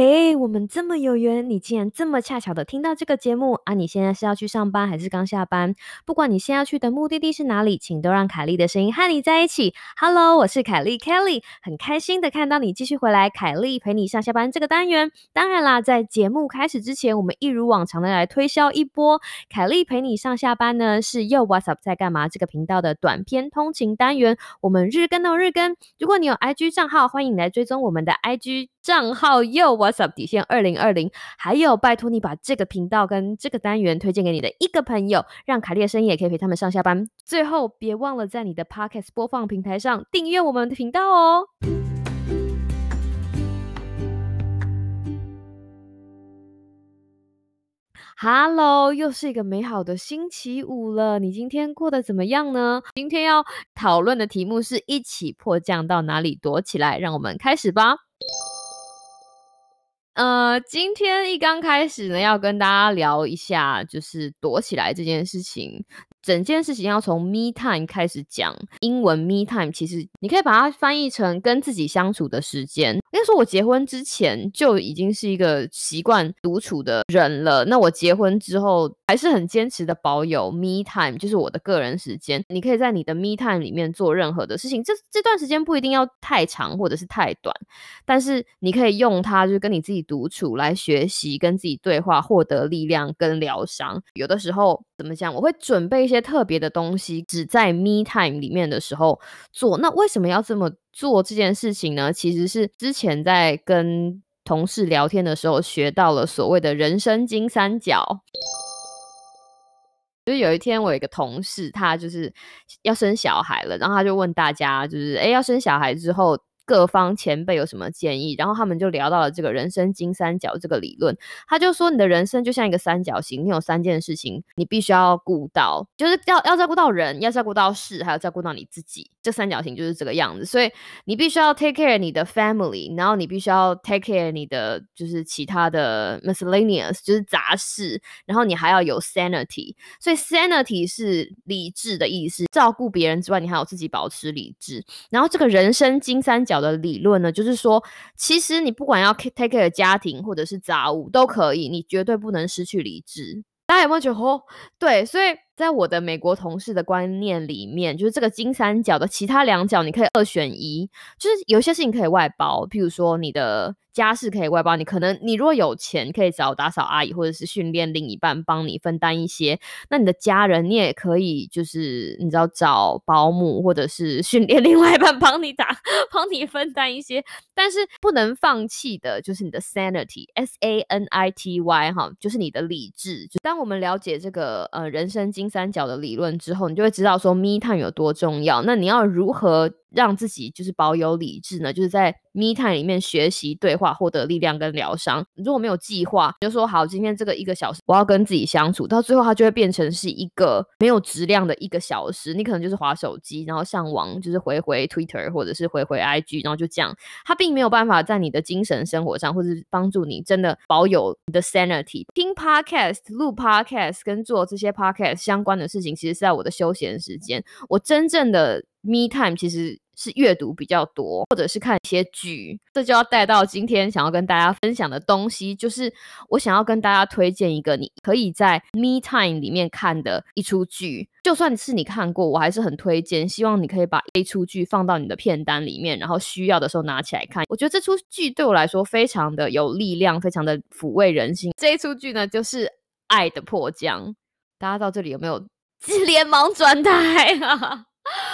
嘿，我们这么有缘，你竟然这么恰巧的听到这个节目啊！你现在是要去上班还是刚下班？不管你现在去的目的地是哪里，请都让凯莉的声音和你在一起。Hello，我是凯莉 Kelly，很开心的看到你继续回来。凯莉陪你上下班这个单元，当然啦，在节目开始之前，我们一如往常的来推销一波。凯莉陪你上下班呢，是又 What's Up 在干嘛这个频道的短篇通勤单元，我们日更哦日更。如果你有 IG 账号，欢迎来追踪我们的 IG 账号又。What's up？底线二零二零，还有拜托你把这个频道跟这个单元推荐给你的一个朋友，让凯莉的声音也可以陪他们上下班。最后，别忘了在你的 Podcast 播放平台上订阅我们的频道哦。Hello，又是一个美好的星期五了，你今天过得怎么样呢？今天要讨论的题目是一起迫降到哪里躲起来？让我们开始吧。呃，今天一刚开始呢，要跟大家聊一下，就是躲起来这件事情。整件事情要从 me time 开始讲，英文 me time 其实你可以把它翻译成跟自己相处的时间。应该说，我结婚之前就已经是一个习惯独处的人了。那我结婚之后，还是很坚持的保有 me time，就是我的个人时间。你可以在你的 me time 里面做任何的事情，这这段时间不一定要太长或者是太短，但是你可以用它，就是跟你自己独处来学习，跟自己对话，获得力量跟疗伤。有的时候怎么讲，我会准备一些特别的东西，只在 me time 里面的时候做。那为什么要这么做这件事情呢？其实是之前在跟同事聊天的时候学到了所谓的人生金三角。就是有一天，我有一个同事，他就是要生小孩了，然后他就问大家，就是哎，要生小孩之后。各方前辈有什么建议？然后他们就聊到了这个人生金三角这个理论。他就说，你的人生就像一个三角形，你有三件事情你必须要顾到，就是要要照顾到人，要照顾到事，还要照顾到你自己。这三角形就是这个样子。所以你必须要 take care 你的 family，然后你必须要 take care 你的就是其他的 miscellaneous，就是杂事。然后你还要有 sanity。所以 sanity 是理智的意思，照顾别人之外，你还要自己保持理智。然后这个人生金三角。的理论呢，就是说，其实你不管要 take care 家庭或者是杂物都可以，你绝对不能失去理智。大家有没有觉得？哦，对，所以在我的美国同事的观念里面，就是这个金三角的其他两角你可以二选一，就是有些事情可以外包，譬如说你的。家事可以外包，你可能你如果有钱，可以找打扫阿姨或者是训练另一半帮你分担一些。那你的家人，你也可以就是你知道找保姆或者是训练另外一半帮你打，帮你分担一些。但是不能放弃的就是你的 sanity，s a n i t y 哈，就是你的理智。就当我们了解这个呃人生经三角的理论之后，你就会知道说 me time 有多重要。那你要如何？让自己就是保有理智呢，就是在 me time 里面学习对话，获得力量跟疗伤。如果没有计划，就说好今天这个一个小时我要跟自己相处，到最后它就会变成是一个没有质量的一个小时。你可能就是划手机，然后上网，就是回回 Twitter 或者是回回 IG，然后就这样，它并没有办法在你的精神生活上，或者是帮助你真的保有你的 sanity。听 podcast、录 podcast 跟做这些 podcast 相关的事情，其实是在我的休闲时间。我真正的。Me time 其实是阅读比较多，或者是看一些剧，这就要带到今天想要跟大家分享的东西，就是我想要跟大家推荐一个你可以在 Me time 里面看的一出剧，就算是你看过，我还是很推荐，希望你可以把一出剧放到你的片单里面，然后需要的时候拿起来看。我觉得这出剧对我来说非常的有力量，非常的抚慰人心。这一出剧呢，就是《爱的迫降》，大家到这里有没有 连忙转台啊？《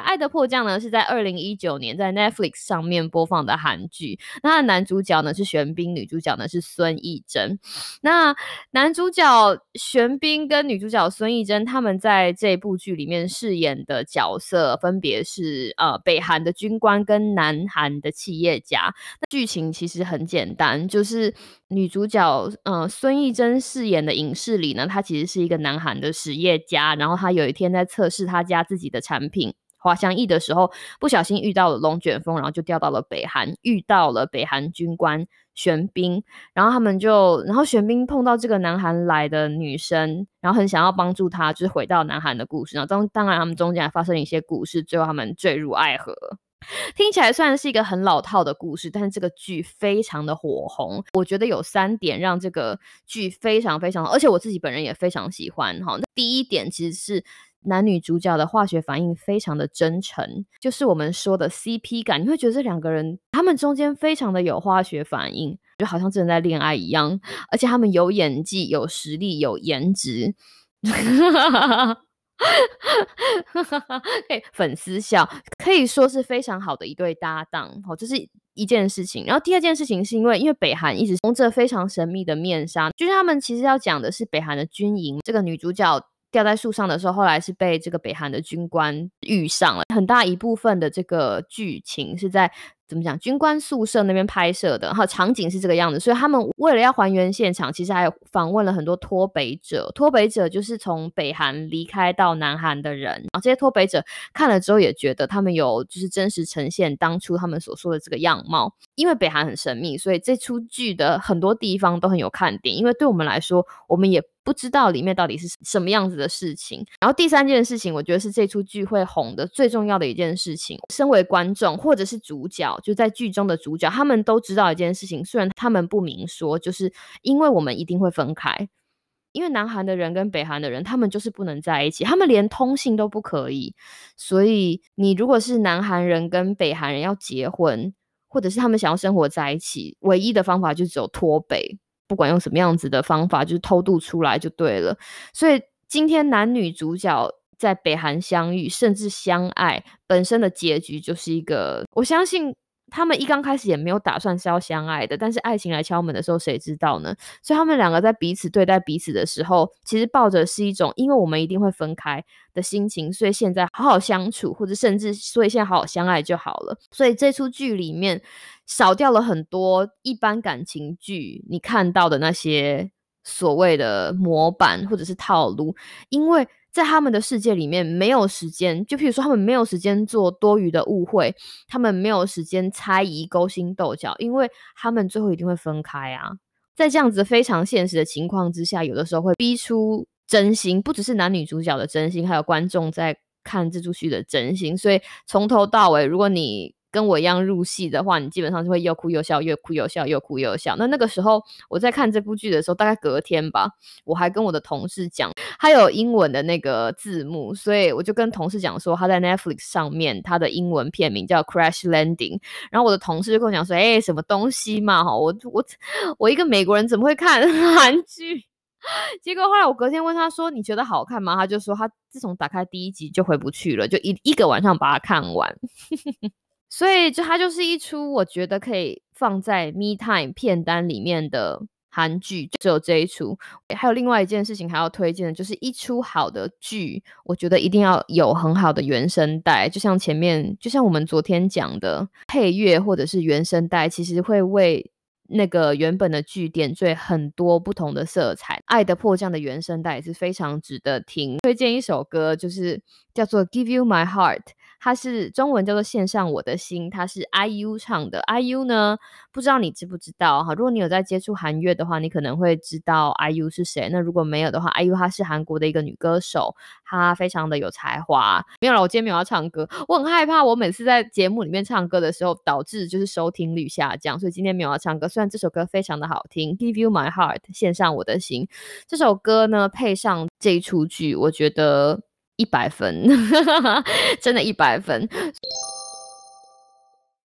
爱的迫降》呢，是在二零一九年在 Netflix 上面播放的韩剧。那男主角呢是玄彬，女主角呢是孙艺珍。那男主角玄彬跟女主角孙艺珍，他们在这部剧里面饰演的角色分别是呃北韩的军官跟南韩的企业家。那剧情其实很简单，就是女主角呃孙艺珍饰演的影视里呢，她其实是一个南韩的实业家，然后她有一天在测试她家自己的产品。滑翔翼的时候，不小心遇到了龙卷风，然后就掉到了北韩，遇到了北韩军官玄彬，然后他们就，然后玄彬碰到这个南韩来的女生，然后很想要帮助她，就是回到南韩的故事。然后当当然他们中间还发生一些故事，最后他们坠入爱河。听起来虽然是一个很老套的故事，但是这个剧非常的火红。我觉得有三点让这个剧非常非常，而且我自己本人也非常喜欢。哈，那第一点其实是男女主角的化学反应非常的真诚，就是我们说的 CP 感。你会觉得这两个人他们中间非常的有化学反应，就好像真的在恋爱一样。而且他们有演技、有实力、有颜值。嘿，粉丝笑，可以说是非常好的一对搭档。好，这是一件事情。然后第二件事情是因为，因为北韩一直蒙着非常神秘的面纱，就是他们其实要讲的是北韩的军营。这个女主角吊在树上的时候，后来是被这个北韩的军官遇上了。很大一部分的这个剧情是在。怎么讲？军官宿舍那边拍摄的，然后场景是这个样子，所以他们为了要还原现场，其实还有访问了很多脱北者。脱北者就是从北韩离开到南韩的人，然后这些脱北者看了之后也觉得他们有就是真实呈现当初他们所说的这个样貌。因为北韩很神秘，所以这出剧的很多地方都很有看点。因为对我们来说，我们也不知道里面到底是什么样子的事情。然后第三件事情，我觉得是这出剧会红的最重要的一件事情。身为观众或者是主角。就在剧中的主角，他们都知道一件事情，虽然他们不明说，就是因为我们一定会分开，因为南韩的人跟北韩的人，他们就是不能在一起，他们连通信都不可以。所以，你如果是南韩人跟北韩人要结婚，或者是他们想要生活在一起，唯一的方法就只有脱北，不管用什么样子的方法，就是偷渡出来就对了。所以，今天男女主角。在北韩相遇，甚至相爱，本身的结局就是一个。我相信他们一刚开始也没有打算是要相爱的，但是爱情来敲门的时候，谁知道呢？所以他们两个在彼此对待彼此的时候，其实抱着是一种，因为我们一定会分开的心情，所以现在好好相处，或者甚至所以现在好好相爱就好了。所以这出剧里面少掉了很多一般感情剧你看到的那些所谓的模板或者是套路，因为。在他们的世界里面，没有时间。就譬如说，他们没有时间做多余的误会，他们没有时间猜疑、勾心斗角，因为他们最后一定会分开啊。在这样子非常现实的情况之下，有的时候会逼出真心，不只是男女主角的真心，还有观众在看这出剧的真心。所以从头到尾，如果你跟我一样入戏的话，你基本上就会又哭又笑，又哭又笑，又哭又笑。那那个时候我在看这部剧的时候，大概隔天吧，我还跟我的同事讲，他有英文的那个字幕，所以我就跟同事讲说，他在 Netflix 上面他的英文片名叫 Crash Landing。然后我的同事就跟我讲说，哎，什么东西嘛？哈，我我我一个美国人怎么会看 韩剧？结果后来我隔天问他说，你觉得好看吗？他就说他自从打开第一集就回不去了，就一一个晚上把它看完。所以，就它就是一出我觉得可以放在 Me Time 片单里面的韩剧，只有这一出。还有另外一件事情还要推荐的，就是一出好的剧，我觉得一定要有很好的原声带。就像前面，就像我们昨天讲的，配乐或者是原声带，其实会为那个原本的剧点缀很多不同的色彩。《爱的迫降》的原声带也是非常值得听。推荐一首歌，就是叫做《Give You My Heart》。它是中文叫做献上我的心，它是 IU 唱的。IU 呢，不知道你知不知道哈？如果你有在接触韩乐的话，你可能会知道 IU 是谁。那如果没有的话，IU 她是韩国的一个女歌手，她非常的有才华。没有了，我今天没有要唱歌，我很害怕，我每次在节目里面唱歌的时候，导致就是收听率下降，所以今天没有要唱歌。虽然这首歌非常的好听，Give You My Heart，献上我的心。这首歌呢，配上这一出剧，我觉得。一百分，真的，一百分。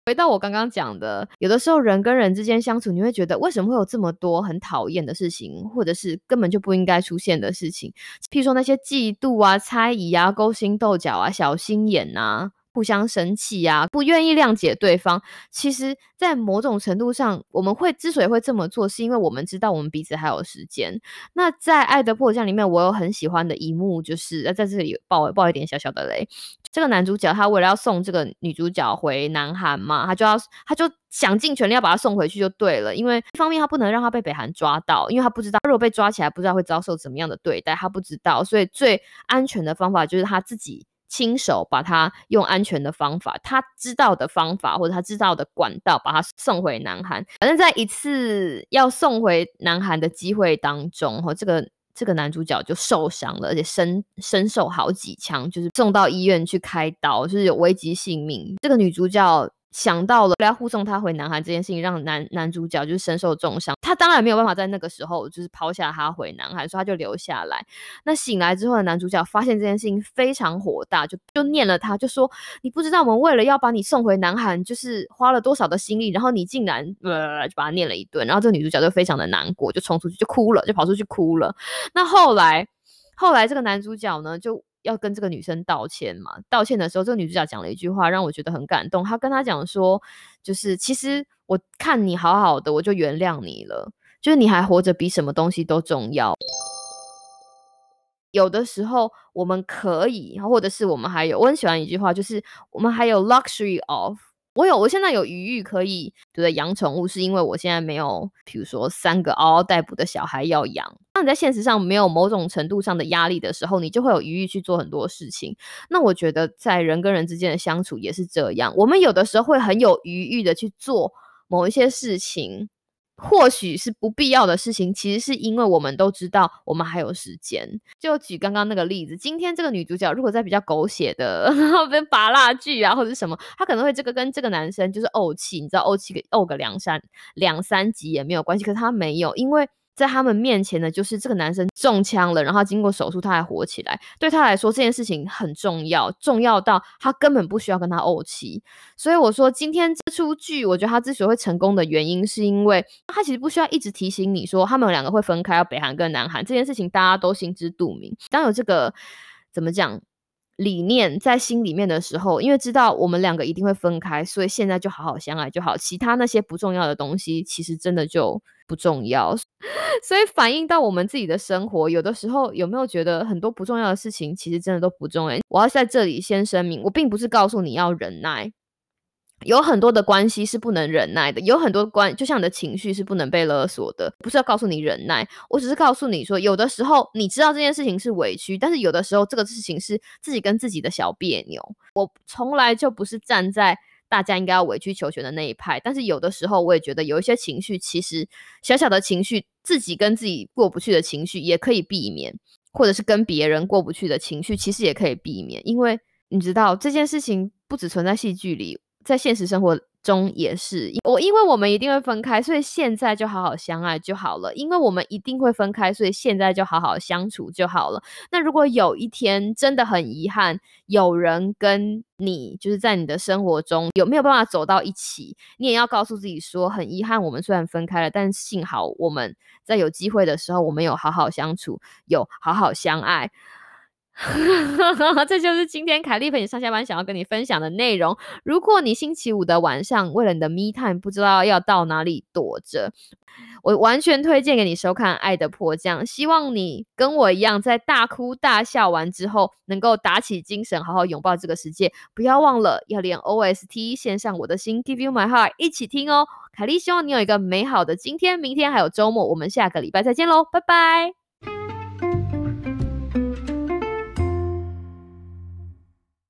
回到我刚刚讲的，有的时候人跟人之间相处，你会觉得为什么会有这么多很讨厌的事情，或者是根本就不应该出现的事情？譬如说那些嫉妒啊、猜疑啊、勾心斗角啊、小心眼啊。互相生气呀，不愿意谅解对方。其实，在某种程度上，我们会之所以会这么做，是因为我们知道我们彼此还有时间。那在《爱的迫降》里面，我有很喜欢的一幕，就是要在这里爆爆一点小小的雷。这个男主角他为了要送这个女主角回南韩嘛，他就要他就想尽全力要把她送回去就对了。因为一方面他不能让她被北韩抓到，因为他不知道如果被抓起来，不知道会遭受怎么样的对待，他不知道。所以最安全的方法就是他自己。亲手把他用安全的方法，他知道的方法或者他知道的管道，把他送回南韩。反正在一次要送回南韩的机会当中，哈，这个这个男主角就受伤了，而且身身受好几枪，就是送到医院去开刀，就是有危及性命。这个女主角。想到了要护送他回南韩这件事情，让男男主角就是身受重伤。他当然没有办法在那个时候就是抛下他回南韩，所以他就留下来。那醒来之后的男主角发现这件事情非常火大，就就念了他，就说：“你不知道我们为了要把你送回南韩，就是花了多少的心力，然后你竟然呃就把他念了一顿。”然后这个女主角就非常的难过，就冲出去就哭了，就跑出去哭了。那后来后来这个男主角呢就。要跟这个女生道歉嘛？道歉的时候，这个女主角讲了一句话，让我觉得很感动。她跟她讲说，就是其实我看你好好的，我就原谅你了。就是你还活着，比什么东西都重要。有的时候我们可以，或者是我们还有，我很喜欢一句话，就是我们还有 luxury of。我有，我现在有余裕可以对对养宠物，是因为我现在没有，比如说三个嗷嗷待哺的小孩要养。当你在现实上没有某种程度上的压力的时候，你就会有余裕去做很多事情。那我觉得在人跟人之间的相处也是这样，我们有的时候会很有余裕的去做某一些事情。或许是不必要的事情，其实是因为我们都知道我们还有时间。就举刚刚那个例子，今天这个女主角如果在比较狗血的，然后边拔蜡剧啊或者什么，她可能会这个跟这个男生就是怄气，你知道怄气个怄个两三两三集也没有关系，可是她没有，因为。在他们面前呢，就是这个男生中枪了，然后经过手术他还活起来，对他来说这件事情很重要，重要到他根本不需要跟他怄气。所以我说今天这出剧，我觉得他之所以会成功的原因，是因为他其实不需要一直提醒你说他们两个会分开，要北韩跟南韩这件事情，大家都心知肚明。当有这个怎么讲理念在心里面的时候，因为知道我们两个一定会分开，所以现在就好好相爱就好，其他那些不重要的东西，其实真的就。不重要，所以反映到我们自己的生活，有的时候有没有觉得很多不重要的事情，其实真的都不重要？我要在这里先声明，我并不是告诉你要忍耐，有很多的关系是不能忍耐的，有很多关，就像你的情绪是不能被勒索的，不是要告诉你忍耐，我只是告诉你说，有的时候你知道这件事情是委屈，但是有的时候这个事情是自己跟自己的小别扭。我从来就不是站在。大家应该要委曲求全的那一派，但是有的时候我也觉得有一些情绪，其实小小的情绪，自己跟自己过不去的情绪也可以避免，或者是跟别人过不去的情绪，其实也可以避免，因为你知道这件事情不只存在戏剧里，在现实生活。中也是我，因为我们一定会分开，所以现在就好好相爱就好了。因为我们一定会分开，所以现在就好好相处就好了。那如果有一天真的很遗憾，有人跟你就是在你的生活中有没有办法走到一起，你也要告诉自己说，很遗憾，我们虽然分开了，但幸好我们在有机会的时候，我们有好好相处，有好好相爱。这就是今天凯丽陪你上下班想要跟你分享的内容。如果你星期五的晚上为了你的 me time 不知道要到哪里躲着，我完全推荐给你收看《爱的迫降》。希望你跟我一样，在大哭大笑完之后，能够打起精神，好好拥抱这个世界。不要忘了要连 OST 献上我的心，Give you my heart，一起听哦。凯丽希望你有一个美好的今天、明天还有周末。我们下个礼拜再见喽，拜拜。